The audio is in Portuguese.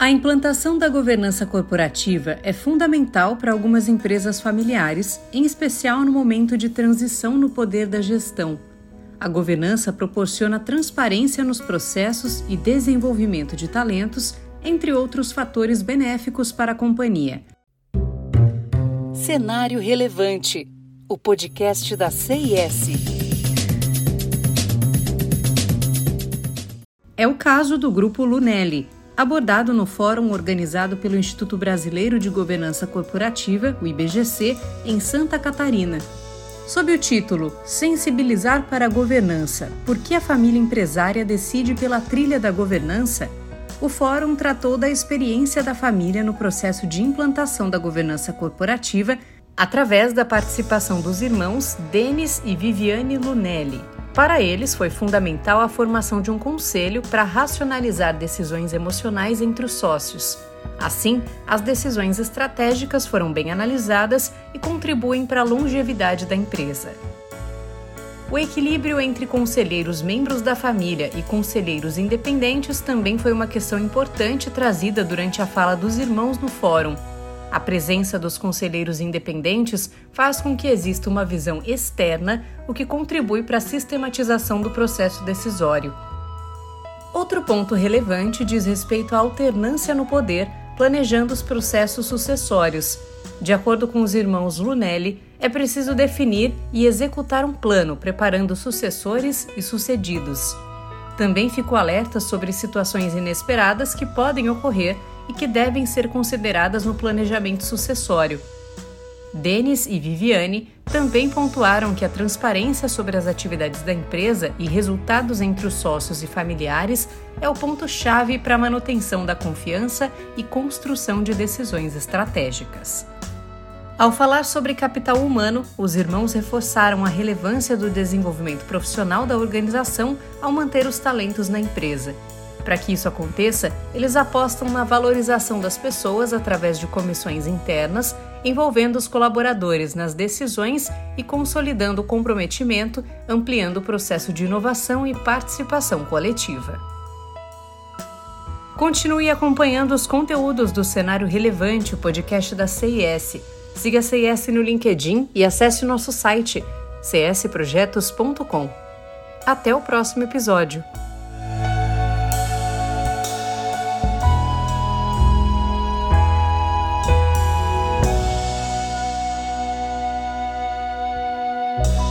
A implantação da governança corporativa é fundamental para algumas empresas familiares, em especial no momento de transição no poder da gestão. A governança proporciona transparência nos processos e desenvolvimento de talentos, entre outros fatores benéficos para a companhia. Cenário Relevante o podcast da CIS. É o caso do Grupo Lunelli abordado no fórum organizado pelo Instituto Brasileiro de Governança Corporativa, o IBGC, em Santa Catarina. Sob o título Sensibilizar para a Governança: Por que a família empresária decide pela trilha da governança? O fórum tratou da experiência da família no processo de implantação da governança corporativa através da participação dos irmãos Denis e Viviane Lunelli. Para eles, foi fundamental a formação de um conselho para racionalizar decisões emocionais entre os sócios. Assim, as decisões estratégicas foram bem analisadas e contribuem para a longevidade da empresa. O equilíbrio entre conselheiros membros da família e conselheiros independentes também foi uma questão importante trazida durante a fala dos irmãos no fórum, a presença dos conselheiros independentes faz com que exista uma visão externa, o que contribui para a sistematização do processo decisório. Outro ponto relevante diz respeito à alternância no poder, planejando os processos sucessórios. De acordo com os irmãos Lunelli, é preciso definir e executar um plano, preparando sucessores e sucedidos. Também ficou alerta sobre situações inesperadas que podem ocorrer e que devem ser consideradas no planejamento sucessório. Denis e Viviane também pontuaram que a transparência sobre as atividades da empresa e resultados entre os sócios e familiares é o ponto-chave para a manutenção da confiança e construção de decisões estratégicas. Ao falar sobre capital humano, os irmãos reforçaram a relevância do desenvolvimento profissional da organização ao manter os talentos na empresa para que isso aconteça, eles apostam na valorização das pessoas através de comissões internas, envolvendo os colaboradores nas decisões e consolidando o comprometimento, ampliando o processo de inovação e participação coletiva. Continue acompanhando os conteúdos do Cenário Relevante, o podcast da CIS. Siga a CIS no LinkedIn e acesse nosso site csprojetos.com. Até o próximo episódio. Bye.